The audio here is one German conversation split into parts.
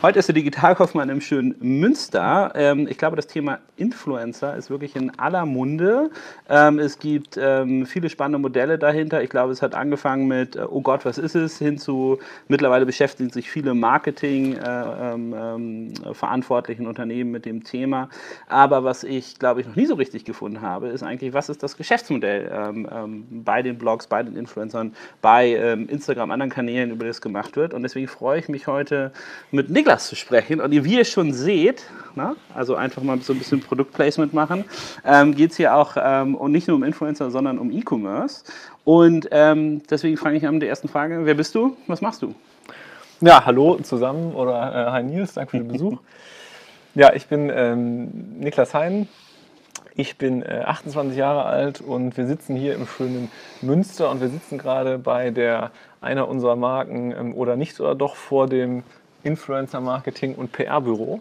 Heute ist der Digitalkaufmann im schönen Münster. Ähm, ich glaube, das Thema Influencer ist wirklich in aller Munde. Ähm, es gibt ähm, viele spannende Modelle dahinter. Ich glaube, es hat angefangen mit, äh, oh Gott, was ist es, hin zu, mittlerweile beschäftigen sich viele Marketing-verantwortlichen äh, Unternehmen mit dem Thema. Aber was ich, glaube ich, noch nie so richtig gefunden habe, ist eigentlich, was ist das Geschäftsmodell bei den Blogs, bei den Influencern, bei Instagram, anderen Kanälen, über das gemacht wird. Und deswegen freue ich mich heute mit Niklas Niklas zu sprechen. Und wie ihr schon seht, na, also einfach mal so ein bisschen Produktplacement machen, ähm, geht es hier auch ähm, und nicht nur um Influencer, sondern um E-Commerce. Und ähm, deswegen fange ich an mit der ersten Frage. Wer bist du? Was machst du? Ja, hallo zusammen oder äh, hi Nils, danke für den Besuch. ja, ich bin ähm, Niklas Hein. Ich bin äh, 28 Jahre alt und wir sitzen hier im schönen Münster und wir sitzen gerade bei der einer unserer Marken ähm, oder nicht oder doch vor dem Influencer Marketing und PR-Büro.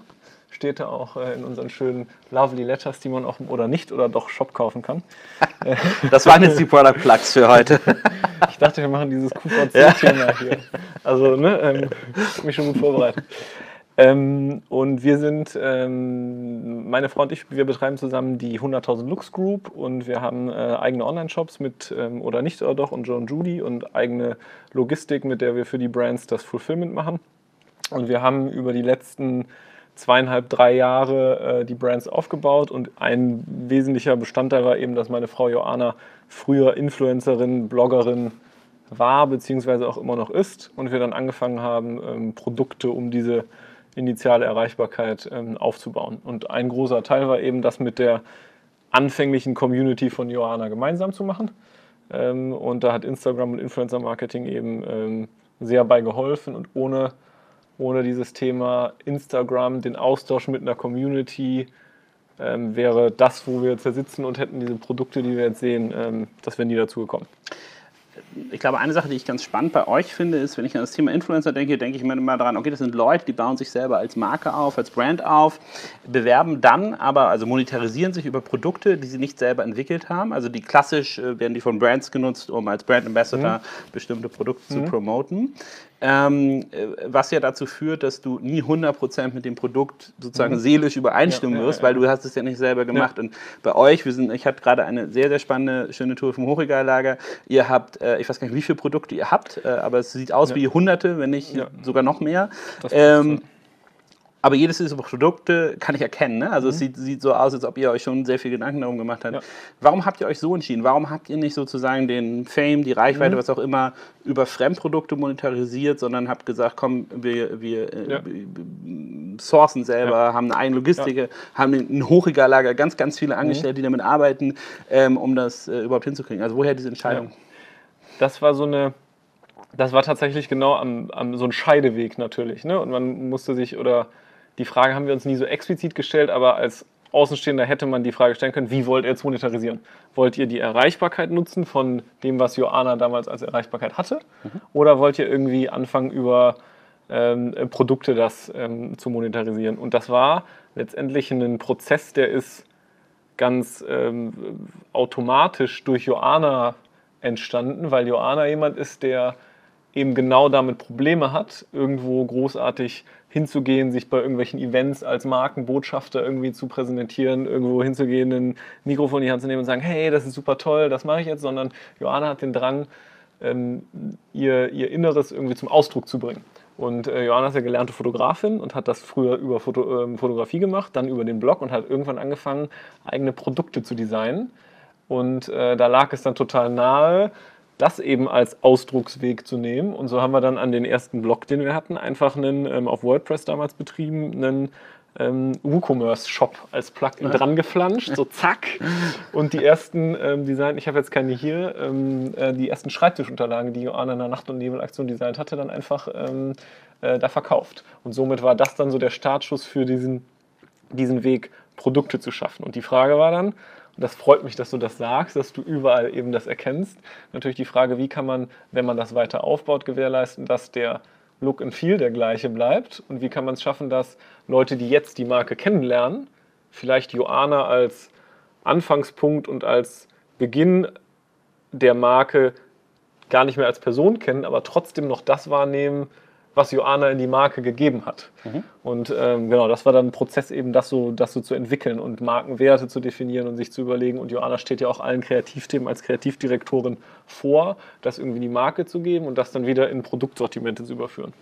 Steht da auch äh, in unseren schönen Lovely Letters, die man auch oder nicht oder doch Shop kaufen kann. das waren jetzt die Product Plugs für heute. ich dachte, wir machen dieses QVC-Thema ja. hier. Also, ne, ähm, mich schon gut vorbereitet. Ähm, und wir sind, ähm, meine Frau und ich, wir betreiben zusammen die 100.000 Lux Group und wir haben äh, eigene Online-Shops mit ähm, oder nicht oder doch und John Judy und eigene Logistik, mit der wir für die Brands das Fulfillment machen. Und wir haben über die letzten zweieinhalb, drei Jahre äh, die Brands aufgebaut und ein wesentlicher Bestandteil war eben, dass meine Frau Joanna früher Influencerin, Bloggerin war, beziehungsweise auch immer noch ist und wir dann angefangen haben, ähm, Produkte um diese initiale Erreichbarkeit ähm, aufzubauen. Und ein großer Teil war eben, das mit der anfänglichen Community von Joanna gemeinsam zu machen. Ähm, und da hat Instagram und Influencer Marketing eben ähm, sehr bei geholfen und ohne ohne dieses Thema Instagram, den Austausch mit einer Community, ähm, wäre das, wo wir jetzt sitzen und hätten diese Produkte, die wir jetzt sehen, ähm, das wäre nie dazu gekommen ich glaube, eine Sache, die ich ganz spannend bei euch finde, ist, wenn ich an das Thema Influencer denke, denke ich mir immer daran, okay, das sind Leute, die bauen sich selber als Marke auf, als Brand auf, bewerben dann aber, also monetarisieren sich über Produkte, die sie nicht selber entwickelt haben. Also die klassisch äh, werden die von Brands genutzt, um als Brand Ambassador mhm. bestimmte Produkte mhm. zu promoten. Ähm, äh, was ja dazu führt, dass du nie 100% mit dem Produkt sozusagen mhm. seelisch übereinstimmen ja, wirst, ja, ja, weil du hast es ja nicht selber gemacht. Und bei euch, wir sind, ich hatte gerade eine sehr, sehr spannende, schöne Tour vom Hochregallager. Ihr habt, äh, ich weiß gar nicht, wie viele Produkte ihr habt, äh, aber es sieht aus wie Hunderte, wenn nicht sogar noch mehr. Ähm, aber jedes dieser Produkte kann ich erkennen. Ne? Also mhm. es sieht, sieht, so aus, als ob ihr euch schon sehr viel Gedanken darum gemacht habt. Ja. Warum habt ihr euch so entschieden? Warum habt ihr nicht sozusagen den Fame, die Reichweite, mhm. was auch immer, über Fremdprodukte monetarisiert, sondern habt gesagt, komm, wir, wir, äh, ja. sourcen selber, ja. haben eine eigene Logistik, haben ein Hochregallager, ganz, ganz viele mhm. Angestellte, die damit arbeiten, ähm, um das äh, überhaupt hinzukriegen. Also woher diese Entscheidung? Das war so eine das war tatsächlich genau am, am, so ein Scheideweg natürlich. Ne? Und man musste sich oder die Frage haben wir uns nie so explizit gestellt, aber als Außenstehender hätte man die Frage stellen können, wie wollt ihr jetzt monetarisieren? Wollt ihr die Erreichbarkeit nutzen von dem, was Joana damals als Erreichbarkeit hatte? Mhm. Oder wollt ihr irgendwie anfangen, über ähm, Produkte das ähm, zu monetarisieren? Und das war letztendlich ein Prozess, der ist ganz ähm, automatisch durch Joana entstanden, weil Joana jemand ist, der eben genau damit Probleme hat, irgendwo großartig hinzugehen, sich bei irgendwelchen Events als Markenbotschafter irgendwie zu präsentieren, irgendwo hinzugehen, ein Mikrofon in die Hand zu nehmen und sagen, hey, das ist super toll, das mache ich jetzt, sondern Johanna hat den Drang, ähm, ihr, ihr Inneres irgendwie zum Ausdruck zu bringen. Und äh, Johanna ist ja gelernte Fotografin und hat das früher über Foto, äh, Fotografie gemacht, dann über den Blog und hat irgendwann angefangen, eigene Produkte zu designen. Und äh, da lag es dann total nahe, das eben als Ausdrucksweg zu nehmen. Und so haben wir dann an den ersten Blog, den wir hatten, einfach einen ähm, auf WordPress damals betrieben, einen ähm, WooCommerce-Shop als Plugin dran geflanscht, so zack. Und die ersten ähm, Design, ich habe jetzt keine hier, ähm, äh, die ersten Schreibtischunterlagen, die Joanna in der Nacht- und Nebel-Aktion designt hatte, dann einfach ähm, äh, da verkauft. Und somit war das dann so der Startschuss für diesen, diesen Weg, Produkte zu schaffen. Und die Frage war dann, das freut mich, dass du das sagst, dass du überall eben das erkennst. Natürlich die Frage, wie kann man, wenn man das weiter aufbaut, gewährleisten, dass der Look and Feel der gleiche bleibt und wie kann man es schaffen, dass Leute, die jetzt die Marke kennenlernen, vielleicht Joana als Anfangspunkt und als Beginn der Marke gar nicht mehr als Person kennen, aber trotzdem noch das wahrnehmen, was Joanna in die Marke gegeben hat. Mhm. Und ähm, genau, das war dann ein Prozess eben, das so, das so zu entwickeln und Markenwerte zu definieren und sich zu überlegen. Und Joanna steht ja auch allen Kreativthemen als Kreativdirektorin vor, das irgendwie in die Marke zu geben und das dann wieder in Produktsortimente zu überführen.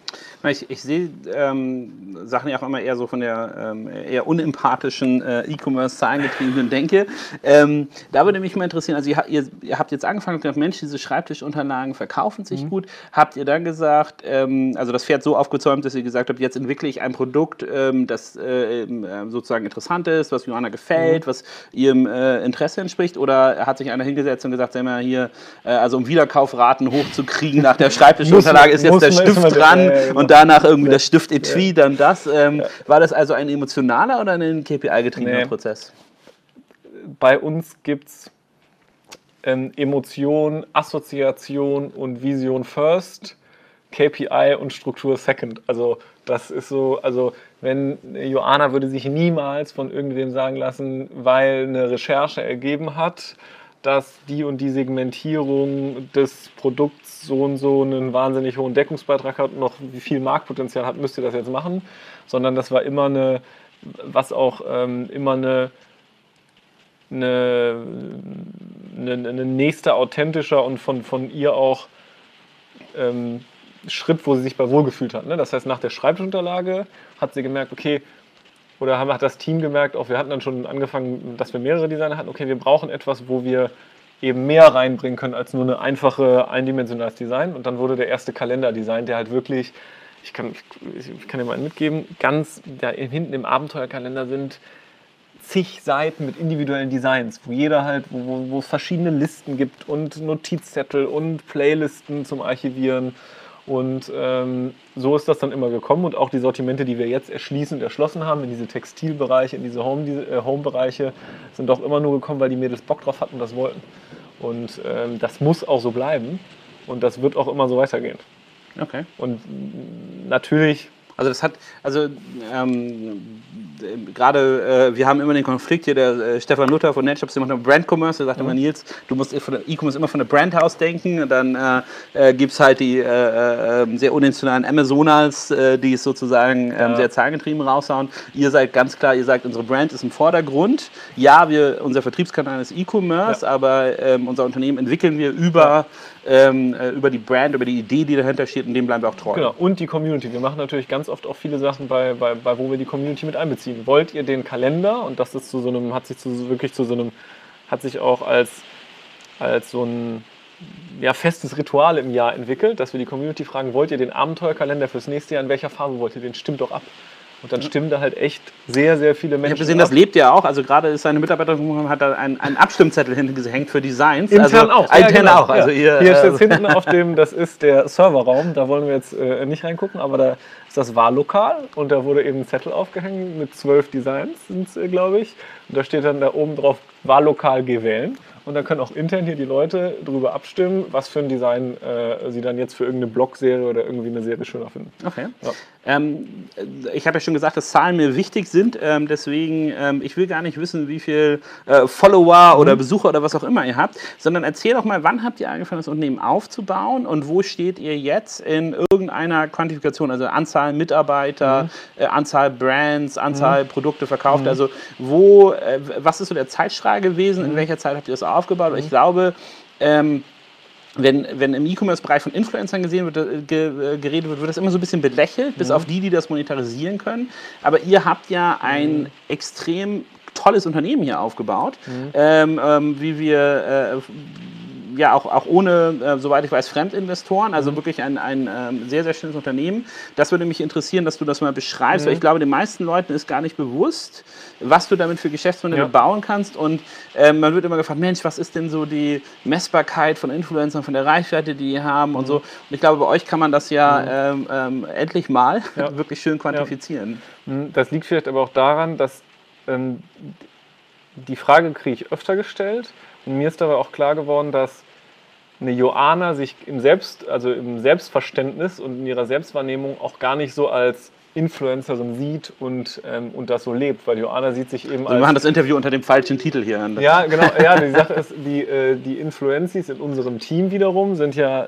Ich, ich sehe ähm, Sachen ja auch immer eher so von der ähm, eher unempathischen äh, E-Commerce-Zahlengetriebenen Denke. Ähm, da würde mich mal interessieren, also ihr, ihr, ihr habt jetzt angefangen und gesagt, Mensch, diese Schreibtischunterlagen verkaufen sich mhm. gut. Habt ihr dann gesagt, ähm, also das Pferd so aufgezäumt, dass ihr gesagt habt, jetzt entwickle ich ein Produkt, ähm, das äh, äh, sozusagen interessant ist, was Johanna gefällt, mhm. was ihrem äh, Interesse entspricht? Oder hat sich einer hingesetzt und gesagt, sag mal hier, äh, also um Wiederkaufraten hochzukriegen nach der Schreibtischunterlage ist jetzt der Stift dran genau. und danach irgendwie das Stift Etui, ja. dann das. Ähm, war das also ein emotionaler oder ein KPI-getriebener nee. Prozess? Bei uns gibt es ähm, Emotion, Assoziation und Vision first, KPI und Struktur second. Also das ist so, also wenn Joanna würde sich niemals von irgendwem sagen lassen, weil eine Recherche ergeben hat, dass die und die Segmentierung des Produkts so und so einen wahnsinnig hohen Deckungsbeitrag hat und noch viel Marktpotenzial hat, müsst ihr das jetzt machen, sondern das war immer eine, was auch ähm, immer eine, eine, eine, eine nächste authentischer und von, von ihr auch ähm, Schritt, wo sie sich bei wohlgefühlt hat. Ne? Das heißt, nach der Schreibtischunterlage hat sie gemerkt, okay, oder hat das Team gemerkt, auch wir hatten dann schon angefangen, dass wir mehrere Designer hatten, okay, wir brauchen etwas, wo wir eben mehr reinbringen können als nur eine einfache eindimensionales Design. Und dann wurde der erste Kalender designt, der halt wirklich, ich kann, ich kann dir mal einen mitgeben, ganz da hinten im Abenteuerkalender sind zig Seiten mit individuellen Designs, wo jeder halt, wo, wo es verschiedene Listen gibt und Notizzettel und Playlisten zum Archivieren und ähm, so ist das dann immer gekommen und auch die Sortimente, die wir jetzt erschließend erschlossen haben, in diese Textilbereiche, in diese äh, Home-Bereiche, sind auch immer nur gekommen, weil die Mädels Bock drauf hatten und das wollten. Und ähm, das muss auch so bleiben und das wird auch immer so weitergehen. Okay. Und natürlich also das hat, also ähm, gerade, äh, wir haben immer den Konflikt hier, der äh, Stefan Luther von NetShops, der macht Brand Commerce, der sagt mhm. immer, Nils, du musst E-Commerce immer von der Brand aus denken. Dann äh, äh gibt es halt die äh, äh, ähm, sehr unintentionalen Amazonals, die es sozusagen ähm, ja. sehr zahlengetrieben raushauen. Ihr seid ganz klar, ihr sagt, unsere Brand ist im Vordergrund. Ja, wir, unser Vertriebskanal ist E-Commerce, ja. aber ähm, unser Unternehmen entwickeln wir über ja ähm, äh, über die Brand, über die Idee, die dahinter steht und dem bleiben wir auch treu. Genau, und die Community. Wir machen natürlich ganz oft auch viele Sachen, bei, bei, bei wo wir die Community mit einbeziehen. Wollt ihr den Kalender, und das ist zu so einem, hat sich zu, wirklich zu so einem, hat sich auch als, als so ein ja, festes Ritual im Jahr entwickelt, dass wir die Community fragen, wollt ihr den Abenteuerkalender fürs nächste Jahr, in welcher Farbe wollt ihr den? Stimmt doch ab. Und dann stimmen da halt echt sehr, sehr viele Menschen. Ich habe gesehen, ab. das lebt ja auch. Also gerade ist seine Mitarbeiterin hat da einen, einen Abstimmzettel hinten gehängt für Designs. Intern also, auch. Ja, intern genau. auch. Also ja. Hier, hier steht äh, hinten auf dem, das ist der Serverraum. Da wollen wir jetzt äh, nicht reingucken, aber da ist das Wahllokal und da wurde eben ein Zettel aufgehängt mit zwölf Designs, sind äh, glaube ich. Und da steht dann da oben drauf Wahllokal gewählen. Und dann können auch intern hier die Leute darüber abstimmen, was für ein Design äh, sie dann jetzt für irgendeine Blogserie oder irgendwie eine Serie schöner finden. Okay. Ja. Ähm, ich habe ja schon gesagt, dass Zahlen mir wichtig sind. Ähm, deswegen, ähm, ich will gar nicht wissen, wie viele äh, Follower mhm. oder Besucher oder was auch immer ihr habt, sondern erzähl doch mal, wann habt ihr angefangen, das Unternehmen aufzubauen und wo steht ihr jetzt in irgendeiner Quantifikation, also Anzahl Mitarbeiter, mhm. äh, Anzahl Brands, Anzahl mhm. Produkte verkauft. Mhm. Also wo, äh, was ist so der Zeitstrahl gewesen? In mhm. welcher Zeit habt ihr das aufgebaut. Mhm. Ich glaube, ähm, wenn, wenn im E-Commerce-Bereich von Influencern gesehen wird, äh, ge, äh, geredet wird, wird das immer so ein bisschen belächelt, mhm. bis auf die, die das monetarisieren können. Aber ihr habt ja ein mhm. extrem tolles Unternehmen hier aufgebaut, mhm. ähm, ähm, wie wir äh, ja auch, auch ohne, äh, soweit ich weiß, Fremdinvestoren, also mhm. wirklich ein, ein ähm, sehr, sehr schönes Unternehmen. Das würde mich interessieren, dass du das mal beschreibst, mhm. weil ich glaube, den meisten Leuten ist gar nicht bewusst, was du damit für Geschäftsmodelle ja. bauen kannst. Und äh, man wird immer gefragt, Mensch, was ist denn so die Messbarkeit von Influencern, von der Reichweite, die die haben mhm. und so. Und ich glaube, bei euch kann man das ja mhm. ähm, ähm, endlich mal ja. wirklich schön quantifizieren. Ja. Mhm. Das liegt vielleicht aber auch daran, dass ähm, die Frage kriege ich öfter gestellt. Und mir ist dabei auch klar geworden, dass eine Joana sich im, Selbst, also im Selbstverständnis und in ihrer Selbstwahrnehmung auch gar nicht so als Influencer so sieht und, ähm, und das so lebt, weil Joana sieht sich eben also als... Wir machen das Interview unter dem falschen Titel hier. Ja, genau. Ja, die Sache ist, die, äh, die Influencies in unserem Team wiederum sind ja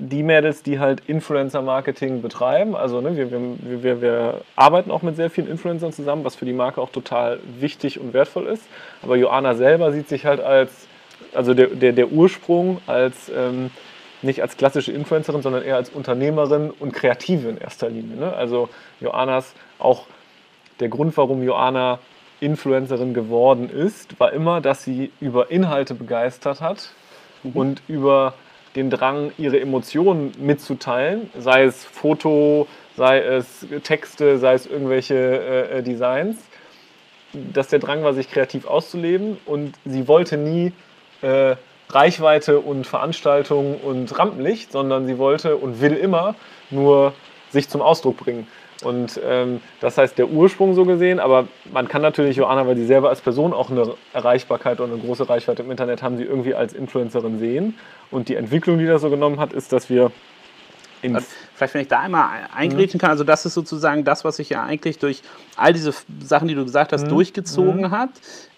die Mädels, die halt Influencer-Marketing betreiben. Also ne, wir, wir, wir, wir arbeiten auch mit sehr vielen Influencern zusammen, was für die Marke auch total wichtig und wertvoll ist. Aber Joanna selber sieht sich halt als, also der, der, der Ursprung als ähm, nicht als klassische Influencerin, sondern eher als Unternehmerin und Kreative in erster Linie. Ne? Also Joannas auch der Grund, warum Joanna Influencerin geworden ist, war immer, dass sie über Inhalte begeistert hat mhm. und über den Drang, ihre Emotionen mitzuteilen, sei es Foto, sei es Texte, sei es irgendwelche äh, äh Designs, dass der Drang war, sich kreativ auszuleben und sie wollte nie äh, Reichweite und Veranstaltung und Rampenlicht, sondern sie wollte und will immer nur sich zum Ausdruck bringen. Und ähm, das heißt der Ursprung so gesehen, aber man kann natürlich Joanna, weil sie selber als Person auch eine Erreichbarkeit und eine große Reichweite im Internet haben, sie irgendwie als Influencerin sehen. Und die Entwicklung, die das so genommen hat, ist, dass wir also, vielleicht, wenn ich da einmal eingrätschen kann, also das ist sozusagen das, was sich ja eigentlich durch all diese Sachen, die du gesagt hast, mhm. durchgezogen mhm. hat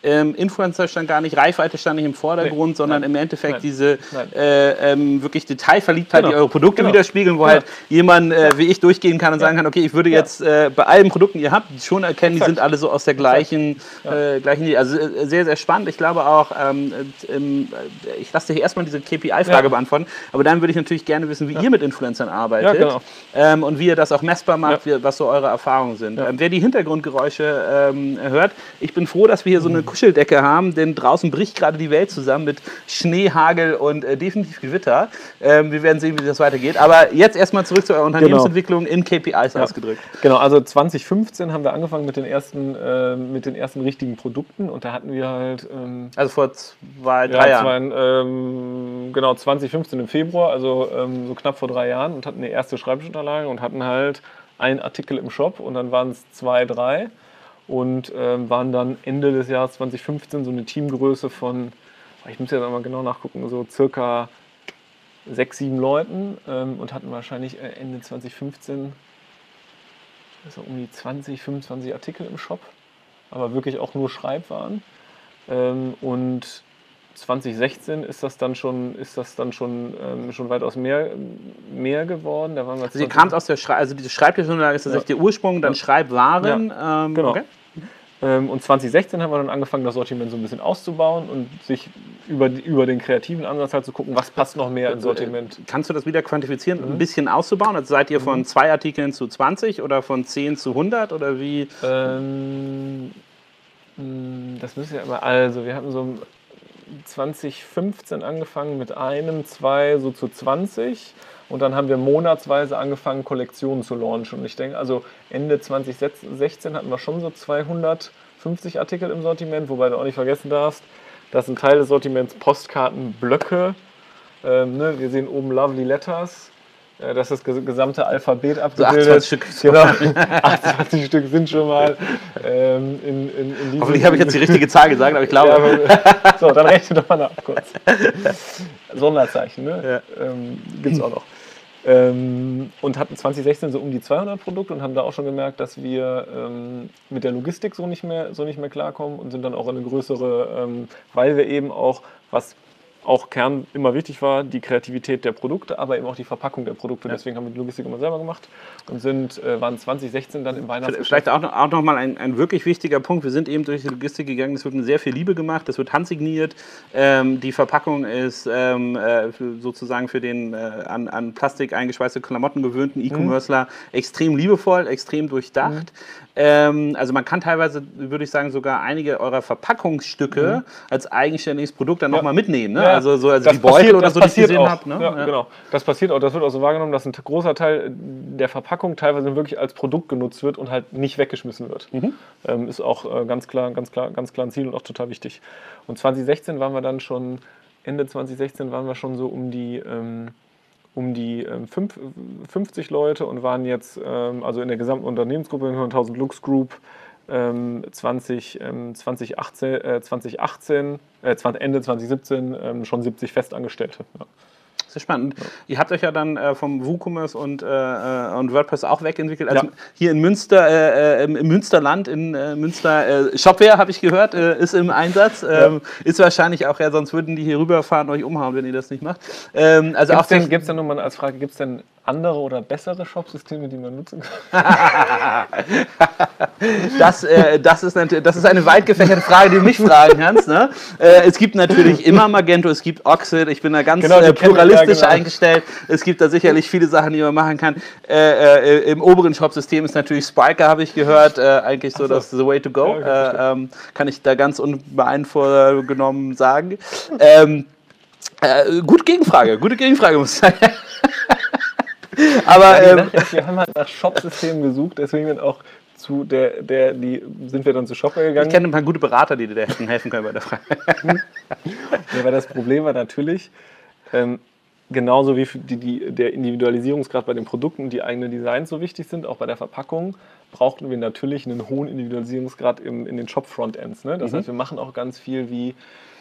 ähm, Influencer stand gar nicht, Reichweite stand nicht im Vordergrund, nee, sondern nein, im Endeffekt nein, diese äh, ähm, wirklich Detailverliebtheit, genau, die eure Produkte genau. widerspiegeln, wo ja. halt jemand äh, wie ich durchgehen kann und ja. sagen kann, okay, ich würde jetzt äh, bei allen Produkten, die ihr habt, schon erkennen, Exakt. die sind alle so aus der gleichen, ja. Äh, gleichen also äh, sehr, sehr spannend. Ich glaube auch, ähm, ähm ich lasse dir erstmal diese KPI-Frage beantworten, aber dann würde ich natürlich gerne wissen, wie ihr mit Influencern arbeitet genau. ähm, und wie ihr das auch messbar macht, wie, was so eure Erfahrungen sind. Ähm, wer die Hintergrundgeräusche ähm, hört, ich bin froh, dass wir hier so eine Kuscheldecke haben, denn draußen bricht gerade die Welt zusammen mit Schnee, Hagel und äh, definitiv Gewitter. Ähm, wir werden sehen, wie das weitergeht. Aber jetzt erstmal zurück zu eurer. Unternehmensentwicklung genau. in KPIs ja. ausgedrückt. Genau, also 2015 haben wir angefangen mit den ersten, äh, mit den ersten richtigen Produkten und da hatten wir halt. Ähm, also vor zwei, drei ja, Jahren. Zwei, ähm, genau, 2015 im Februar, also ähm, so knapp vor drei Jahren und hatten eine erste Schreibtischunterlage und hatten halt einen Artikel im Shop und dann waren es zwei, drei und ähm, waren dann Ende des Jahres 2015 so eine Teamgröße von, ich muss jetzt einmal genau nachgucken, so circa sechs, sieben Leuten ähm, und hatten wahrscheinlich äh, Ende 2015 also um die 20, 25 Artikel im Shop, aber wirklich auch nur Schreibwaren. Ähm, und 2016 ist das dann schon, ist das dann schon, ähm, schon weitaus mehr, mehr geworden. Da waren wir also ihr kamt aus der Schrei also diese Schreibtischunterlage ist tatsächlich ja. der Ursprung, dann ja. Schreibwaren. Ja. Ähm, genau. Okay. Ähm, und 2016 haben wir dann angefangen, das Sortiment so ein bisschen auszubauen und sich über, über den kreativen Ansatz halt zu gucken, was passt noch mehr ins Sortiment. Kannst du das wieder quantifizieren, mhm. ein bisschen auszubauen? Also seid ihr von mhm. zwei Artikeln zu 20 oder von 10 zu 100 oder wie? Ähm, hm, das müssen wir immer, also wir hatten so 2015 angefangen mit einem, zwei, so zu 20. Und dann haben wir monatsweise angefangen, Kollektionen zu launchen. Und ich denke, also Ende 2016 hatten wir schon so 250 Artikel im Sortiment, wobei du auch nicht vergessen darfst, dass ein Teil des Sortiments Postkarten, Blöcke. Ähm, ne? Wir sehen oben Lovely Letters. Äh, das ist das gesamte Alphabet abgebildet. So 28 Stück. Genau, 28 Stück sind schon mal ähm, in, in, in Hoffentlich habe ich jetzt die richtige Zahl gesagt, aber ich glaube. Ja, so, dann rechne doch mal nach kurz. Sonderzeichen, ne? Ja. Ähm, Gibt es auch noch. Ähm, und hatten 2016 so um die 200 Produkte und haben da auch schon gemerkt, dass wir ähm, mit der Logistik so nicht, mehr, so nicht mehr klarkommen und sind dann auch in eine größere, ähm, weil wir eben auch, was auch Kern immer wichtig war, die Kreativität der Produkte, aber eben auch die Verpackung der Produkte. Ja. Deswegen haben wir die Logistik immer selber gemacht und sind, äh, waren 2016 dann im Weihnachtsgeschäft. Vielleicht auch noch, auch noch mal ein, ein wirklich wichtiger Punkt. Wir sind eben durch die Logistik gegangen. Es wird mit sehr viel Liebe gemacht. Es wird handsigniert. Ähm, die Verpackung ist ähm, äh, sozusagen für den äh, an, an Plastik eingeschweißte Klamotten gewöhnten E-Commercer mhm. extrem liebevoll, extrem durchdacht. Mhm. Ähm, also man kann teilweise, würde ich sagen, sogar einige eurer Verpackungsstücke mhm. als eigenständiges Produkt dann ja. nochmal mitnehmen. Ne? Ja. Also so also die Beutel oder so, die ich gesehen habe. Ne? Ja, Genau. Das passiert auch. Das wird auch so wahrgenommen, dass ein großer Teil der Verpackung teilweise wirklich als Produkt genutzt wird und halt nicht weggeschmissen wird. Mhm. Ähm, ist auch äh, ganz klar, ganz klar, ganz klar ein Ziel und auch total wichtig. Und 2016 waren wir dann schon, Ende 2016 waren wir schon so um die ähm, um die ähm, 50 Leute und waren jetzt, ähm, also in der gesamten Unternehmensgruppe, 1000 Lux Group, ähm, 20, ähm, 2018, äh, 2018 äh, Ende 2017 ähm, schon 70 Festangestellte. Ja. Sehr spannend. Ja. Ihr habt euch ja dann äh, vom WooCommerce und, äh, äh, und WordPress auch wegentwickelt. Also ja. hier in Münster, äh, äh im Münsterland, in äh, Münster, Shopware habe ich gehört, ist im Einsatz. Ähm, Ist wahrscheinlich auch, ja, sonst würden die hier rüberfahren und euch umhauen, wenn ihr das nicht macht. Ähm, also gibt's auch gibt es denn mal als Frage, gibt es denn andere oder bessere Shopsysteme, die man nutzen kann? das, äh, das, ist das ist eine weit gefächerte Frage, die du mich fragen kannst. Ne? Äh, es gibt natürlich immer Magento, es gibt Oxid, ich bin da ganz genau, äh, pluralistisch ja, genau. eingestellt. Es gibt da sicherlich viele Sachen, die man machen kann. Äh, äh, Im oberen Shopsystem ist natürlich Spiker, habe ich gehört, äh, eigentlich so, so, das the way to go. Ja, ähm, kann ich da ganz unbeeinflusst sagen. Ähm, gute Gegenfrage, gute Gegenfrage muss ich sagen. Aber ja, ähm, wir haben halt nach Shop-Systemen gesucht, deswegen auch zu der, der, die sind wir dann zu Shopware gegangen. Ich kenne ein paar gute Berater, die dir helfen können bei der Frage. ja, weil das Problem war natürlich, ähm, genauso wie die, die, der Individualisierungsgrad bei den Produkten die eigenen Designs so wichtig sind, auch bei der Verpackung, brauchten wir natürlich einen hohen Individualisierungsgrad im, in den Shop-Frontends. Ne? Das mhm. heißt, wir machen auch ganz viel wie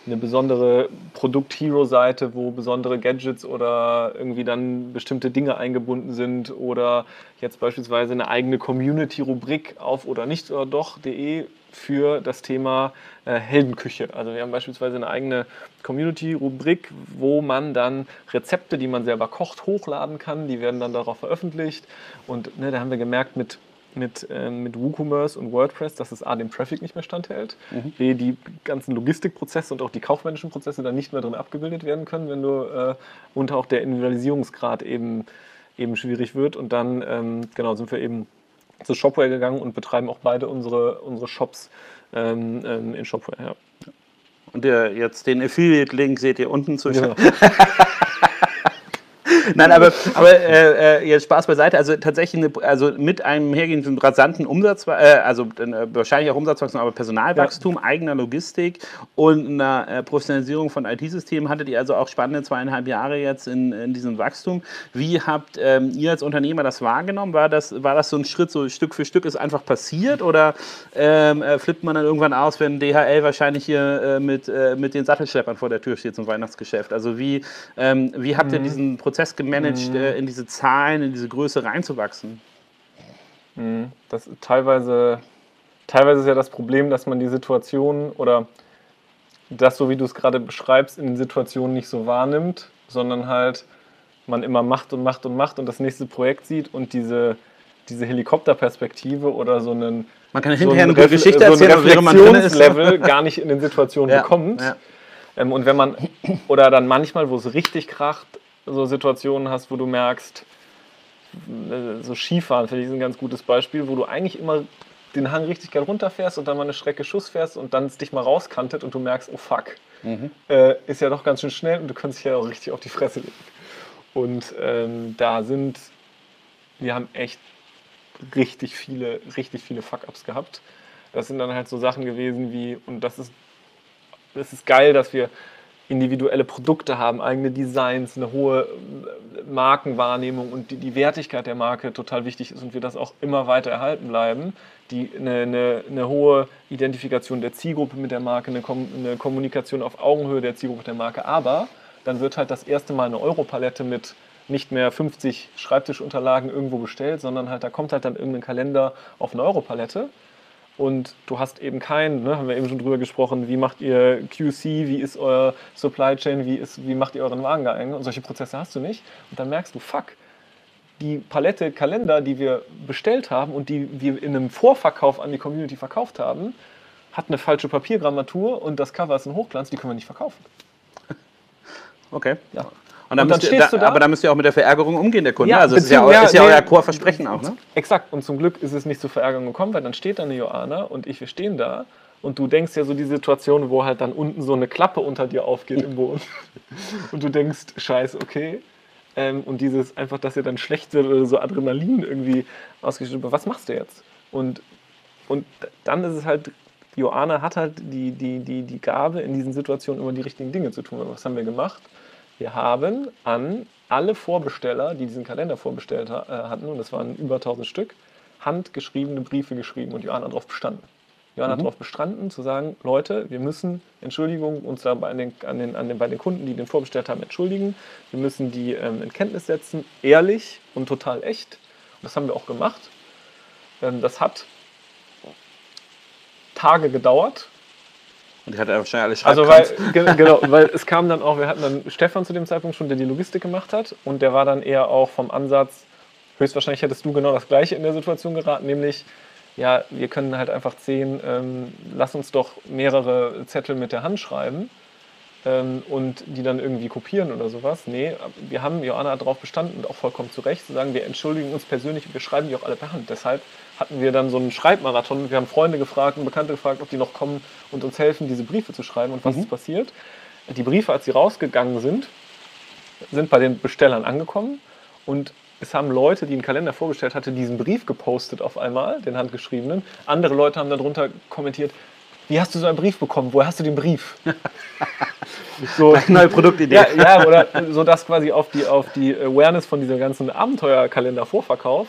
eine besondere Produkt-Hero-Seite, wo besondere Gadgets oder irgendwie dann bestimmte Dinge eingebunden sind oder jetzt beispielsweise eine eigene Community-Rubrik auf oder nicht oder doch.de für das Thema äh, Heldenküche. Also wir haben beispielsweise eine eigene Community-Rubrik, wo man dann Rezepte, die man selber kocht, hochladen kann. Die werden dann darauf veröffentlicht. Und ne, da haben wir gemerkt, mit mit, äh, mit WooCommerce und WordPress, dass es A, dem Traffic nicht mehr standhält, mhm. B, die ganzen Logistikprozesse und auch die kaufmännischen Prozesse dann nicht mehr drin abgebildet werden können, wenn du äh, unter auch der Individualisierungsgrad eben, eben schwierig wird. Und dann ähm, genau, sind wir eben zu Shopware gegangen und betreiben auch beide unsere, unsere Shops ähm, ähm, in Shopware. Ja. Und der, jetzt den Affiliate-Link seht ihr unten zwischen. Ja. Nein, aber, aber äh, äh, jetzt Spaß beiseite. Also tatsächlich eine, also mit einem hergehenden rasanten Umsatz, äh, also äh, wahrscheinlich auch Umsatzwachstum, aber Personalwachstum, ja. eigener Logistik und einer äh, Professionalisierung von IT-Systemen hattet ihr also auch spannende zweieinhalb Jahre jetzt in, in diesem Wachstum. Wie habt ähm, ihr als Unternehmer das wahrgenommen? War das, war das so ein Schritt, so Stück für Stück ist einfach passiert oder ähm, äh, flippt man dann irgendwann aus, wenn DHL wahrscheinlich hier mit, mit den Sattelschleppern vor der Tür steht zum Weihnachtsgeschäft? Also wie, ähm, wie habt ihr mhm. diesen Prozess gemanagt, mhm. in diese Zahlen, in diese Größe reinzuwachsen? Mhm. Das teilweise, teilweise ist ja das Problem, dass man die Situation oder das, so wie du es gerade beschreibst, in den Situationen nicht so wahrnimmt, sondern halt man immer macht und macht und macht und das nächste Projekt sieht und diese, diese Helikopterperspektive oder so einen man kann hinterher so eine Geschichte erzählen, so ein Reflexionslevel gar nicht in den Situationen ja, bekommt. Ja. Ähm, und wenn man, oder dann manchmal, wo es richtig kracht, so Situationen hast, wo du merkst, äh, so Skifahren finde ich ein ganz gutes Beispiel, wo du eigentlich immer den Hang richtig geil runterfährst und dann mal eine Strecke Schuss fährst und dann es dich mal rauskantet und du merkst, oh fuck, mhm. äh, ist ja doch ganz schön schnell und du kannst dich ja auch richtig auf die Fresse legen. Und ähm, da sind, wir haben echt richtig viele, richtig viele Fuck-Ups gehabt. Das sind dann halt so Sachen gewesen wie, und das ist, das ist geil, dass wir individuelle Produkte haben, eigene Designs, eine hohe äh, Markenwahrnehmung und die, die, Wertigkeit der Marke total wichtig ist und wir das auch immer weiter erhalten bleiben. Die, eine, eine, eine hohe Identifikation der Zielgruppe mit der Marke, eine, Kom eine Kommunikation auf Augenhöhe der Zielgruppe der Marke, aber dann wird halt das erste Mal eine Europalette mit nicht mehr 50 Schreibtischunterlagen irgendwo bestellt, sondern halt da kommt halt dann irgendein Kalender auf eine Europalette und du hast eben keinen, ne, haben wir eben schon drüber gesprochen, wie macht ihr QC, wie ist euer Supply Chain, wie, ist, wie macht ihr euren Warengang und solche Prozesse hast du nicht. Und dann merkst du, fuck, die Palette Kalender, die wir bestellt haben und die wir in einem Vorverkauf an die Community verkauft haben, hat eine falsche Papiergrammatur und das Cover ist ein Hochglanz, die können wir nicht verkaufen. Okay. Ja. Und dann, und dann stehst ihr, da, da, Aber da müsst ihr auch mit der Verärgerung umgehen, der Kunde. Ja, also ist ja, ja, ist ja euer Core-Versprechen auch, ne? Exakt. Und zum Glück ist es nicht zur Verärgerung gekommen, weil dann steht da eine Joana und ich, wir stehen da und du denkst ja so die Situation, wo halt dann unten so eine Klappe unter dir aufgeht im Boden und du denkst, scheiße, okay. Ähm, und dieses einfach, dass ihr dann schlecht wird oder so Adrenalin irgendwie ausgeschüttet wird, was machst du jetzt? Und, und dann ist es halt, Joana hat halt die, die, die, die Gabe, in diesen Situationen immer die richtigen Dinge zu tun. Was haben wir gemacht? Wir haben an alle Vorbesteller, die diesen Kalender vorbestellt ha äh, hatten, und das waren über 1000 Stück, handgeschriebene Briefe geschrieben und Johanna darauf bestanden. Johanna hat darauf bestanden, zu sagen, Leute, wir müssen Entschuldigung uns da bei den, an den, an den, bei den Kunden, die den vorbestellt haben, entschuldigen. Wir müssen die ähm, in Kenntnis setzen, ehrlich und total echt. Und das haben wir auch gemacht. Ähm, das hat Tage gedauert. Und ich hatte wahrscheinlich alles Also weil, ge- genau, weil es kam dann auch, wir hatten dann Stefan zu dem Zeitpunkt schon, der die Logistik gemacht hat. Und der war dann eher auch vom Ansatz, höchstwahrscheinlich hättest du genau das gleiche in der Situation geraten, nämlich, ja, wir können halt einfach sehen, ähm, lass uns doch mehrere Zettel mit der Hand schreiben ähm, und die dann irgendwie kopieren oder sowas. Nee, wir haben, Joanna hat darauf bestanden und auch vollkommen zu Recht, zu sagen, wir entschuldigen uns persönlich und wir schreiben die auch alle per Hand. Deshalb hatten wir dann so einen Schreibmarathon. Wir haben Freunde gefragt und Bekannte gefragt, ob die noch kommen und uns helfen, diese Briefe zu schreiben und was ist passiert. Die Briefe, als sie rausgegangen sind, sind bei den Bestellern angekommen und es haben Leute, die einen Kalender vorgestellt hatte, diesen Brief gepostet auf einmal, den handgeschriebenen. Andere Leute haben darunter kommentiert, wie hast du so einen Brief bekommen? Woher hast du den Brief? so, Neue Produktidee. ja, ja, oder so dass quasi auf die, auf die Awareness von diesem ganzen Abenteuerkalender-Vorverkauf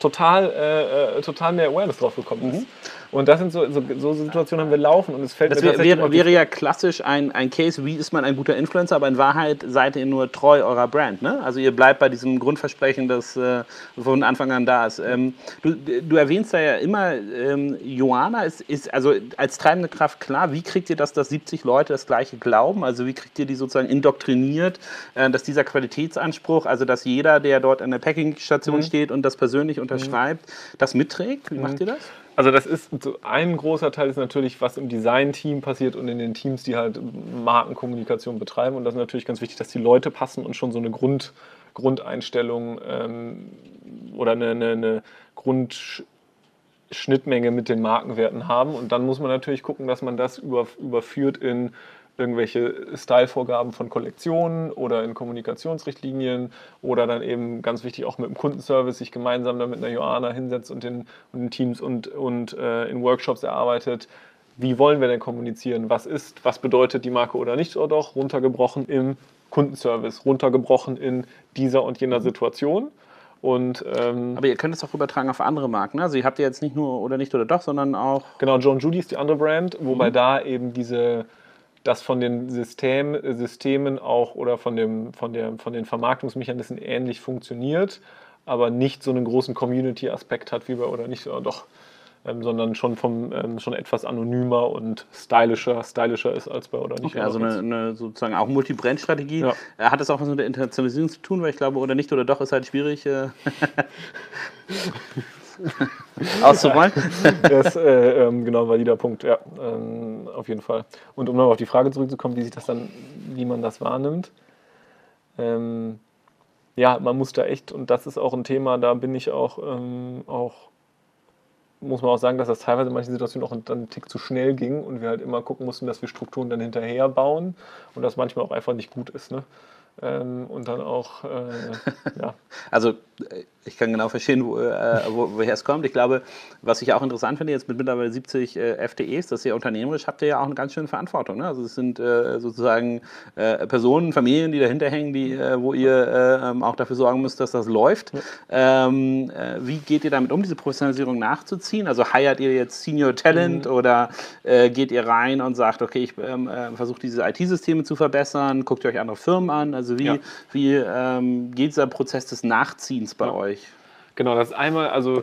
total, äh, äh, total mehr Awareness drauf gekommen ist. Und das sind so, so, so Situationen haben wir laufen und es fällt Das mir wär, wäre, wäre ja klassisch ein, ein Case, wie ist man ein guter Influencer, aber in Wahrheit seid ihr nur treu eurer Brand. Ne? Also ihr bleibt bei diesem Grundversprechen, das äh, von Anfang an da ist. Ähm, du, du erwähnst da ja immer, ähm, Joana ist, ist also als treibende Kraft klar. Wie kriegt ihr das, dass 70 Leute das Gleiche glauben? Also wie kriegt ihr die sozusagen indoktriniert, äh, dass dieser Qualitätsanspruch, also dass jeder, der dort an der Packingstation steht und das persönlich unterschreibt, das mitträgt? Wie macht ihr das? Also das ist ein großer Teil ist natürlich, was im Design-Team passiert und in den Teams, die halt Markenkommunikation betreiben. Und das ist natürlich ganz wichtig, dass die Leute passen und schon so eine Grund, Grundeinstellung ähm, oder eine, eine, eine Grundschnittmenge mit den Markenwerten haben. Und dann muss man natürlich gucken, dass man das über, überführt in irgendwelche Stylevorgaben von Kollektionen oder in Kommunikationsrichtlinien oder dann eben ganz wichtig auch mit dem Kundenservice sich gemeinsam dann mit einer Joana hinsetzt und in, und in Teams und, und äh, in Workshops erarbeitet, wie wollen wir denn kommunizieren, was ist, was bedeutet die Marke oder nicht oder doch, runtergebrochen im Kundenservice, runtergebrochen in dieser und jener Situation. Und ähm, Aber ihr könnt es auch übertragen auf andere Marken. ne? Also ihr habt ja jetzt nicht nur oder nicht oder doch, sondern auch Genau, John Judy ist die andere Brand, wobei da eben diese, das von den System, Systemen auch oder von, dem, von, der, von den Vermarktungsmechanismen ähnlich funktioniert, aber nicht so einen großen Community-Aspekt hat wie bei oder nicht, oder doch, ähm, sondern schon, vom, ähm, schon etwas anonymer und stylischer, stylischer ist als bei oder nicht. Okay, also eine, eine sozusagen auch Multi-Brand-Strategie. Ja. Äh, Hat das auch was mit der Internationalisierung zu tun? Weil ich glaube, oder nicht oder doch ist halt schwierig äh, auszurollen. Das äh, ähm, genau valider Punkt, ja, ähm, auf jeden Fall. Und um noch auf die Frage zurückzukommen, wie sich das dann, wie man das wahrnimmt. Ähm, ja, man muss da echt, und das ist auch ein Thema, da bin ich auch, ähm, auch muss man auch sagen, dass das teilweise in manchen Situationen auch dann einen Tick zu schnell ging und wir halt immer gucken mussten, dass wir Strukturen dann hinterher bauen und das manchmal auch einfach nicht gut ist. Ne? Ähm, und dann auch, äh, ja, Also ich kann genau verstehen, wo, äh, wo, woher es kommt. Ich glaube, was ich auch interessant finde, jetzt mit mittlerweile 70 äh, FTEs, dass ihr unternehmerisch habt ihr ja auch eine ganz schöne Verantwortung. Ne? Also es sind äh, sozusagen äh, Personen, Familien, die dahinter hängen, die, äh, wo ihr äh, ähm, auch dafür sorgen müsst, dass das läuft. Ähm, äh, wie geht ihr damit um, diese Professionalisierung nachzuziehen? Also heiert ihr jetzt Senior Talent oder äh, geht ihr rein und sagt, okay, ich ähm, äh, versuche diese IT-Systeme zu verbessern, guckt ihr euch andere Firmen an? Also wie, Ja. wie ähm, geht dieser Prozess des Nachziehens bei Ja. euch? Genau, das ist einmal, also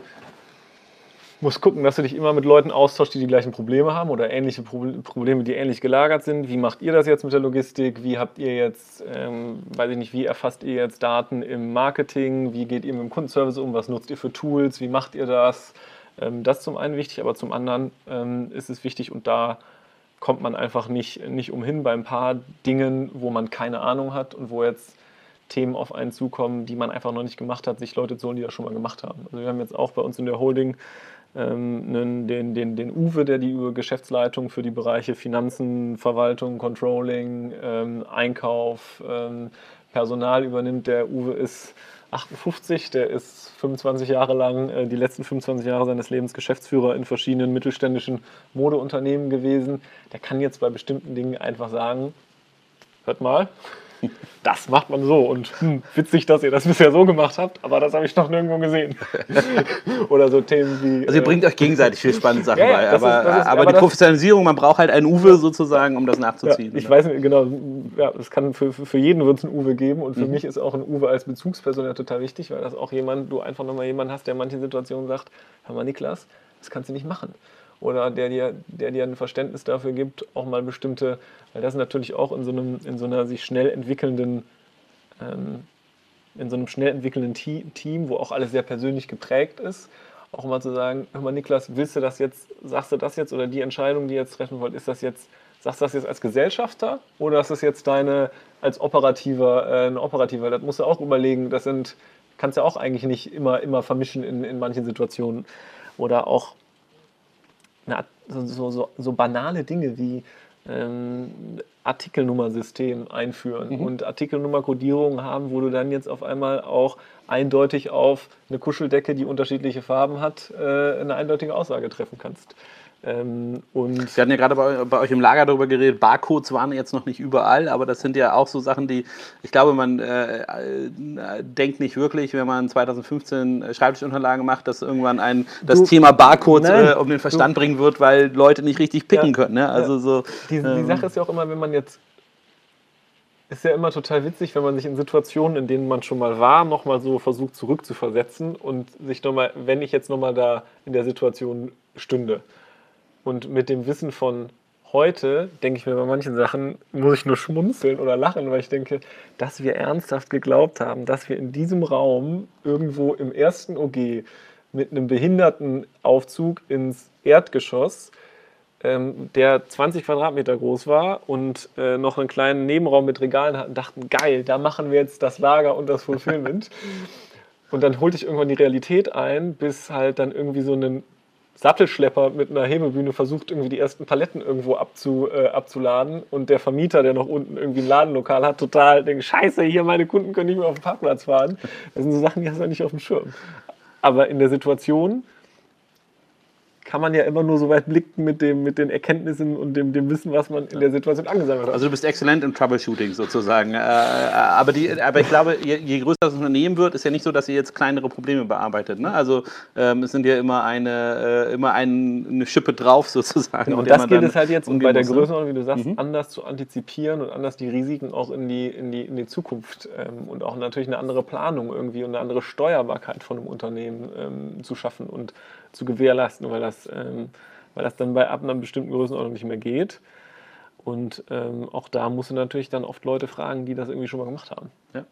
musst gucken, dass du dich immer mit Leuten austauschst, die die gleichen Probleme haben oder ähnliche Proble- Probleme, die ähnlich gelagert sind. Wie macht ihr das jetzt mit der Logistik? Wie habt ihr jetzt, ähm, weiß ich nicht, wie erfasst ihr jetzt Daten im Marketing? Wie geht ihr mit dem Kundenservice um? Was nutzt ihr für Tools? Wie macht ihr das? Ähm, das ist zum einen wichtig, aber zum anderen ähm, ist es wichtig und da kommt man einfach nicht, nicht umhin bei ein paar Dingen, wo man keine Ahnung hat und wo jetzt Themen auf einen zukommen, die man einfach noch nicht gemacht hat, sich Leute zu holen, die das schon mal gemacht haben. Also wir haben jetzt auch bei uns in der Holding ähm, den, den, den Uwe, der die Geschäftsleitung für die Bereiche Finanzen, Verwaltung, Controlling, ähm, Einkauf, ähm, Personal übernimmt. Der Uwe ist 58, der ist 25 Jahre lang, äh, die letzten 25 Jahre seines Lebens Geschäftsführer in verschiedenen mittelständischen Modeunternehmen gewesen. Der kann jetzt bei bestimmten Dingen einfach sagen, hört mal, das macht man so und hm, witzig, dass ihr das bisher so gemacht habt, aber das habe ich noch nirgendwo gesehen. Oder so Themen wie. Also ihr bringt euch gegenseitig viel spannende Sachen Ja, ja, bei, aber, ist- ist- aber aber die Professionalisierung, man braucht halt einen Uwe sozusagen, um das Ja, nachzuziehen. ich ne? weiß nicht, genau, ja, es kann für, für jeden wird es einen Uwe geben und Mhm. für mich ist auch ein Uwe als Bezugsperson ja total wichtig, weil das auch jemand, du einfach nochmal jemanden hast, der in manchen Situationen sagt, hör mal Niklas, das kannst du nicht machen. Oder der dir, der dir ein Verständnis dafür gibt, auch mal bestimmte, weil das natürlich auch in so, einem, in so einer sich schnell entwickelnden, ähm, in so einem schnell entwickelnden Te- Team, wo auch alles sehr persönlich geprägt ist, auch mal zu sagen, hör mal Niklas, willst du das jetzt, sagst du das jetzt oder die Entscheidung, die ihr jetzt treffen wollt, ist das jetzt, sagst du das jetzt als Gesellschafter oder ist das jetzt deine als operativer, äh, ein operativer, das musst du auch überlegen, das sind, kannst du auch eigentlich nicht immer, immer vermischen in, in manchen Situationen. Oder auch eine, so, so, so, banale Dinge wie ähm, Artikelnummersystem einführen und Artikelnummerkodierung haben, wo du dann jetzt auf einmal auch eindeutig auf eine Kuscheldecke, die unterschiedliche Farben hat, äh, eine eindeutige Aussage treffen kannst. Ähm, und Wir hatten ja gerade bei, bei euch im Lager darüber geredet, Barcodes waren jetzt noch nicht überall, aber das sind ja auch so Sachen, die, ich glaube, man äh, äh, denkt nicht wirklich, wenn man 2015 Schreibtischunterlagen macht, dass irgendwann ein, das Du- Thema Barcodes Nein, äh, um den Verstand bringen wird, weil Leute nicht richtig picken Ja. können. Ne? Also so, Die, die ähm, Sache ist ja auch immer, wenn man jetzt. Ist ja immer total witzig, wenn man sich in Situationen, in denen man schon mal war, nochmal so versucht zurückzuversetzen und sich nochmal, wenn ich jetzt nochmal da in der Situation stünde. Und mit dem Wissen von heute, denke ich mir bei manchen Sachen, muss ich nur schmunzeln oder lachen, weil ich denke, dass wir ernsthaft geglaubt haben, dass wir in diesem Raum irgendwo im ersten OG mit einem Behindertenaufzug ins Erdgeschoss ähm, der 20 Quadratmeter groß war und äh, noch einen kleinen Nebenraum mit Regalen hatten, dachten, geil, da machen wir jetzt das Lager und das Fulfillment. und dann holte ich irgendwann die Realität ein, bis halt dann irgendwie so ein Sattelschlepper mit einer Hebebühne versucht, irgendwie die ersten Paletten irgendwo abzu, äh, abzuladen und der Vermieter, der noch unten irgendwie ein Ladenlokal hat, total denkt, scheiße, hier meine Kunden können nicht mehr auf den Parkplatz fahren. Das sind so Sachen, die hast du nicht auf dem Schirm. Aber in der Situation kann man ja immer nur so weit blicken mit, dem, mit den Erkenntnissen und dem, dem Wissen, was man in der Situation angesammelt hat. Also du bist exzellent im Troubleshooting sozusagen. Äh, aber, die, aber ich glaube, je, je größer das Unternehmen wird, ist ja nicht so, dass ihr jetzt kleinere Probleme bearbeitet. Ne? Also ähm, es sind ja immer eine, äh, immer ein, eine Schippe drauf sozusagen. Genau, und der das dann es halt jetzt, um bei der ne? Größenordnung, wie du sagst, anders zu antizipieren und anders die Risiken auch in die, in die, in die Zukunft ähm, und auch natürlich eine andere Planung irgendwie und eine andere Steuerbarkeit von einem Unternehmen ähm, zu schaffen und zu gewährleisten, weil das, ähm, weil das dann bei ab einer bestimmten Größenordnung nicht mehr geht. Und ähm, auch da musst du natürlich dann oft Leute fragen, die das irgendwie schon mal gemacht haben. Ja.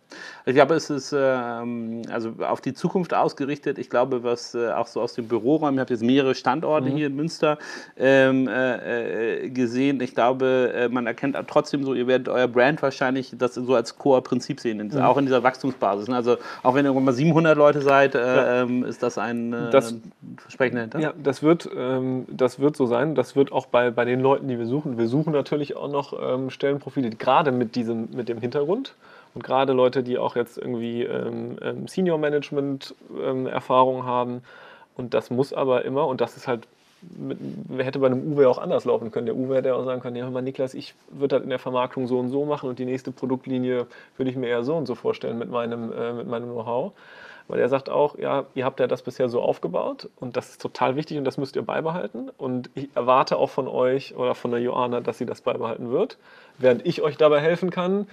Ich glaube, es ist ähm, also auf die Zukunft ausgerichtet. Ich glaube, was äh, auch so aus den Büroräumen, ihr habt jetzt mehrere Standorte hier in Münster ähm, äh, äh, gesehen. Ich glaube, äh, man erkennt trotzdem so, ihr werdet euer Brand wahrscheinlich das so als Core-Prinzip sehen, in, auch in dieser Wachstumsbasis. ne? Also auch wenn ihr irgendwann mal 700 Leute seid, äh, ähm, ist das ein äh, Das- Versprechen dahinter. Ja, das wird, ähm, das wird so sein. Das wird auch bei, bei den Leuten, die wir suchen. Wir suchen natürlich auch noch ähm, Stellenprofile, gerade mit, diesem, mit dem Hintergrund. Und gerade Leute, die auch jetzt irgendwie ähm, ähm, Senior-Management-Erfahrung haben. Und das muss aber immer, und das ist halt, mit, hätte bei einem Uwe auch anders laufen können. Der Uwe hätte auch sagen können, ja, hör mal Niklas, ich würde das in der Vermarktung so und so machen und die nächste Produktlinie würde ich mir eher so und so vorstellen mit meinem, äh, mit meinem Know-how. Weil er sagt auch, ja, ihr habt ja das bisher so aufgebaut und das ist total wichtig und das müsst ihr beibehalten. Und ich erwarte auch von euch oder von der Joanna, dass sie das beibehalten wird. Während ich euch dabei helfen kann,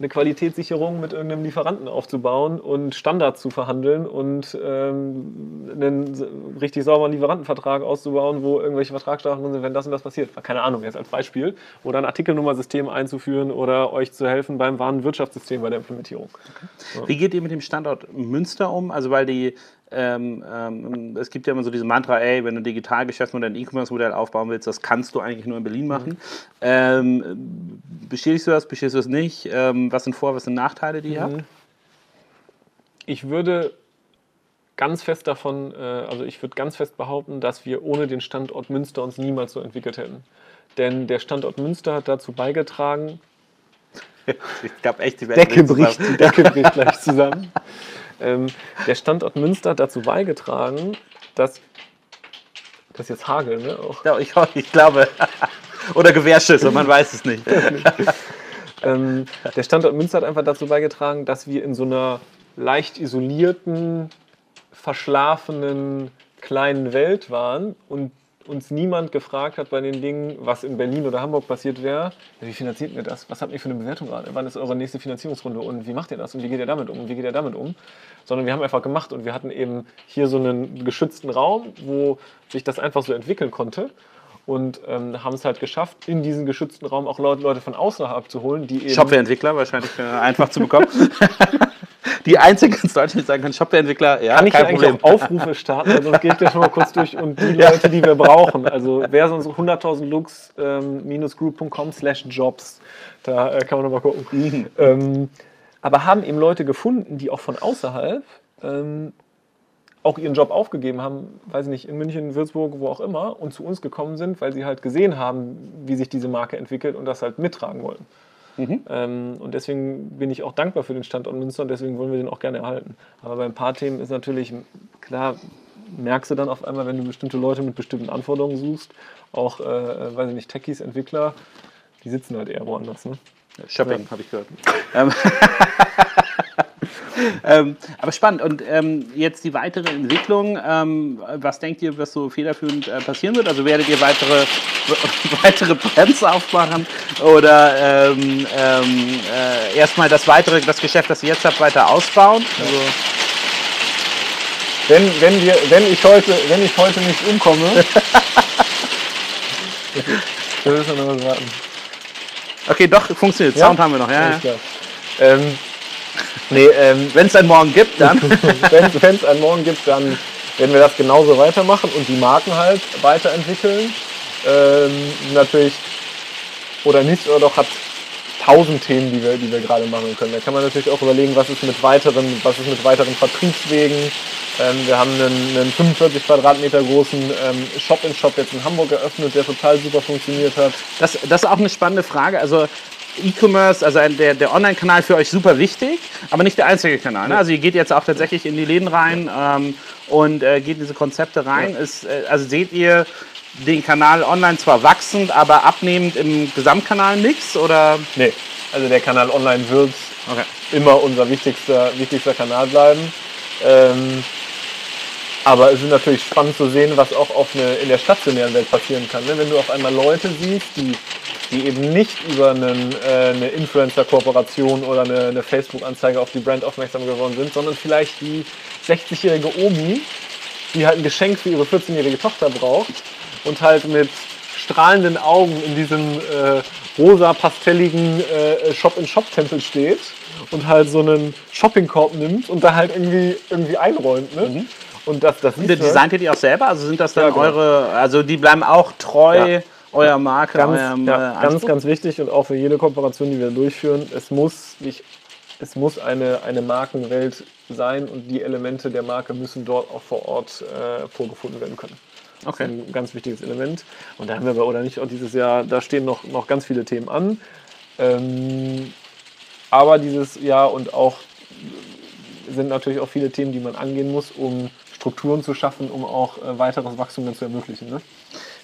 eine Qualitätssicherung mit irgendeinem Lieferanten aufzubauen und Standards zu verhandeln und ähm, einen richtig sauberen Lieferantenvertrag auszubauen, wo irgendwelche Vertragsstrafen drin sind, wenn das und das passiert. Keine Ahnung, jetzt als Beispiel. Oder ein Artikelnummersystem einzuführen oder euch zu helfen beim Warenwirtschaftssystem bei der Implementierung. Wie geht ihr mit dem Standort Münster um? Also weil die ähm, ähm, es gibt ja immer so diese Mantra, ey, wenn du ein Digitalgeschäftsmodell, ein E-Commerce-Modell aufbauen willst, das kannst du eigentlich nur in Berlin machen. Ähm, bestätigst du das, bestätigst du das nicht? Ähm, was sind Vor-, was sind Nachteile, die ihr habt? Ich würde ganz fest davon, äh, also ich würde ganz fest behaupten, dass wir ohne den Standort Münster uns niemals so entwickelt hätten. Denn der Standort Münster hat dazu beigetragen, Ich glaube echt, die Decke bricht, die Decke bricht gleich zusammen. Ähm, der Standort Münster hat dazu beigetragen, dass das jetzt Hagel, ne? Auch. Ja, ich, ich glaube. Oder Gewehrschüsse, man weiß es nicht. ähm, der Standort Münster hat einfach dazu beigetragen, dass wir in so einer leicht isolierten, verschlafenen kleinen Welt waren und uns niemand gefragt hat bei den Dingen, was in Berlin oder Hamburg passiert wäre, wie finanziert ihr das? Was habt ihr für eine Bewertung gerade? Wann ist eure nächste Finanzierungsrunde? Und wie macht ihr das? Und wie geht ihr damit um? Und wie geht ihr damit um? Sondern wir haben einfach gemacht und wir hatten eben hier so einen geschützten Raum, wo sich das einfach so entwickeln konnte und ähm, haben es halt geschafft, in diesen geschützten Raum auch Leute von außerhalb abzuholen, die eben... Shopware-Entwickler, wahrscheinlich äh, einfach zu bekommen. die einzigen in Deutschland, die sagen können, Shopware-Entwickler, ja, Kann ich kein eigentlich Problem. auch Aufrufe starten? Also sonst gehe ich das schon mal kurz durch und die Leute, die wir brauchen. Also wer sonst 100.000 Lux ähm, group.com slash jobs. Da äh, kann man nochmal gucken. Mhm. Ähm, aber haben eben Leute gefunden, die auch von außerhalb ähm, auch ihren Job aufgegeben haben, weiß ich nicht, in München, Würzburg, wo auch immer, und zu uns gekommen sind, weil sie halt gesehen haben, wie sich diese Marke entwickelt und das halt mittragen wollen. Ähm, und deswegen bin ich auch dankbar für den Standort Münster und deswegen wollen wir den auch gerne erhalten. Aber bei ein paar Themen ist natürlich, klar, merkst du dann auf einmal, wenn du bestimmte Leute mit bestimmten Anforderungen suchst, auch, äh, weiß ich nicht, Techies, Entwickler, die sitzen halt eher woanders. Ne? Shopping, habe ich gehört. Ähm, aber spannend. Und ähm, jetzt die weitere Entwicklung. Ähm, was denkt ihr, was so federführend äh, passieren wird? Also werdet ihr weitere, weitere Brands aufmachen oder ähm, ähm, äh, erstmal das weitere, das Geschäft, das ihr jetzt habt, weiter ausbauen? Also, Wenn, wenn, wir, wenn, ich heute, wenn ich heute nicht umkomme, dann müssen wir noch was warten. okay, doch, funktioniert. Ja? Sound haben wir noch. Ja, ja. Ähm, nee, ähm, Wenn es einen morgen gibt, dann. wenn es einen Morgen gibt, dann werden wir das genauso weitermachen und die Marken halt weiterentwickeln. Ähm, natürlich, oder nicht, oder doch hat tausend Themen, die wir, die wir gerade machen können. Da kann man natürlich auch überlegen, was ist mit weiteren, was ist mit weiteren Vertriebswegen. Ähm, wir haben einen, einen 45 Quadratmeter großen ähm, Shop-in-Shop jetzt in Hamburg eröffnet, der total super funktioniert hat. Das, das ist auch eine spannende Frage. Also E-Commerce, also der, der Online-Kanal für euch super wichtig, aber nicht der einzige Kanal. Ne? Also ihr geht jetzt auch tatsächlich in die Läden rein ähm, und äh, geht in diese Konzepte rein. Ist, äh, also seht ihr den Kanal online zwar wachsend, aber abnehmend im Gesamtkanal-Mix oder? Nee, also der Kanal online wird Okay. immer unser wichtigster, wichtigster Kanal bleiben. Ähm, aber es ist natürlich spannend zu sehen, was auch auf eine, in der stationären Welt passieren kann. Ne? Wenn du auf einmal Leute siehst, die, die eben nicht über einen, äh, eine Influencer-Kooperation oder eine, eine Facebook-Anzeige auf die Brand aufmerksam geworden sind, sondern vielleicht die 60-jährige Omi, die halt ein Geschenk für ihre 14-jährige Tochter braucht und halt mit strahlenden Augen in diesem äh, rosa pastelligen äh, Shop-in-Shop-Tempel steht und halt so einen Shoppingkorb nimmt und da halt irgendwie, irgendwie einräumt. Ne? Und das, das du halt. Designt ihr die auch selber? Also sind das dann Ja, genau. eure, also die bleiben auch treu Ja. eurer Marke, ganz, eurem ja, äh, ganz, ganz wichtig und auch für jede Kooperation, die wir durchführen, es muss, nicht, es muss eine, eine Markenwelt sein und die Elemente der Marke müssen dort auch vor Ort äh, vorgefunden werden können. Das Okay. ist ein ganz wichtiges Element. Und da haben wir aber, oder nicht, auch dieses Jahr, da stehen noch, noch ganz viele Themen an. Ähm, aber dieses Jahr und auch sind natürlich auch viele Themen, die man angehen muss, um Strukturen zu schaffen, um auch äh, weiteres Wachstum dann zu ermöglichen. Ne?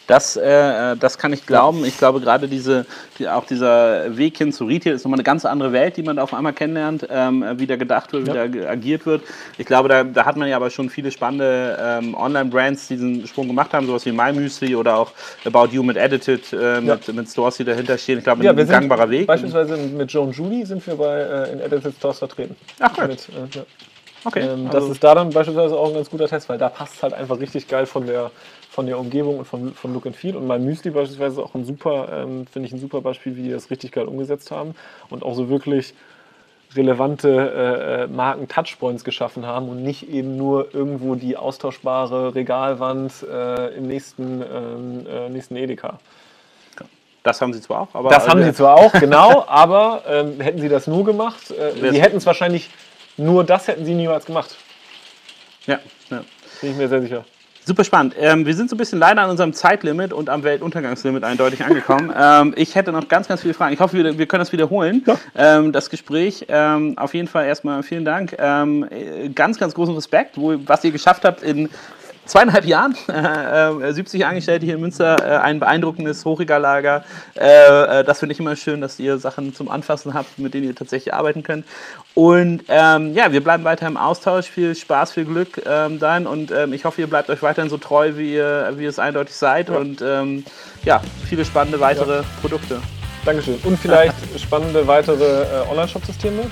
Das, äh, das kann ich glauben. Ich glaube, gerade diese, die, auch dieser Weg hin zu Retail ist nochmal eine ganz andere Welt, die man da auf einmal kennenlernt, ähm, wie da gedacht wird, wie Ja. da ge- agiert wird. Ich glaube, da, da hat man ja aber schon viele spannende ähm, Online-Brands, die diesen Sprung gemacht haben, sowas wie MyMüsli oder auch About You mit Edited, äh, mit, mit Stores, die dahinter stehen. Ich glaube, Ja, ein gangbarer Weg. Beispielsweise mit Joan Judy sind wir bei äh, in Edited Stores vertreten. Ach, cool. Mit, äh, ja. Okay. ähm, also, das ist da dann beispielsweise auch ein ganz guter Test, weil da passt halt einfach richtig geil von der, von der Umgebung und von, von Look and Feel. Und mein Müsli beispielsweise auch ein super, ähm, finde ich ein super Beispiel, wie die das richtig geil umgesetzt haben und auch so wirklich relevante äh, äh, Marken-Touchpoints geschaffen haben und nicht eben nur irgendwo die austauschbare Regalwand äh, im nächsten, ähm, äh, nächsten Edeka. das haben sie zwar auch, aber. Das haben äh, sie zwar auch, genau, aber ähm, hätten sie das nur gemacht, äh, sie hätten es wahrscheinlich, nur das hätten sie niemals gemacht. Ja, ja. Bin ich mir sehr sicher. Super spannend. Ähm, wir sind so ein bisschen leider an unserem Zeitlimit und am Weltuntergangslimit eindeutig angekommen. ähm, ich hätte noch ganz, ganz viele Fragen. Ich hoffe, wir, wir können das wiederholen, ähm, das Gespräch. Ähm, auf jeden Fall erstmal vielen Dank. Ähm, äh, ganz, ganz großen Respekt, wo, was ihr geschafft habt in zweieinhalb Jahren, äh, 70 Angestellte hier in Münster, äh, ein beeindruckendes Hochregallager. Äh, äh, das finde ich immer schön, dass ihr Sachen zum Anfassen habt, mit denen ihr tatsächlich arbeiten könnt. Und ähm, ja, wir bleiben weiter im Austausch. Viel Spaß, viel Glück ähm, dann. Und ähm, ich hoffe, ihr bleibt euch weiterhin so treu, wie ihr, wie ihr es eindeutig seid. Ja. Und ähm, ja, viele spannende weitere ja. Produkte. Dankeschön. Und vielleicht spannende weitere äh, Online-Shop-Systeme?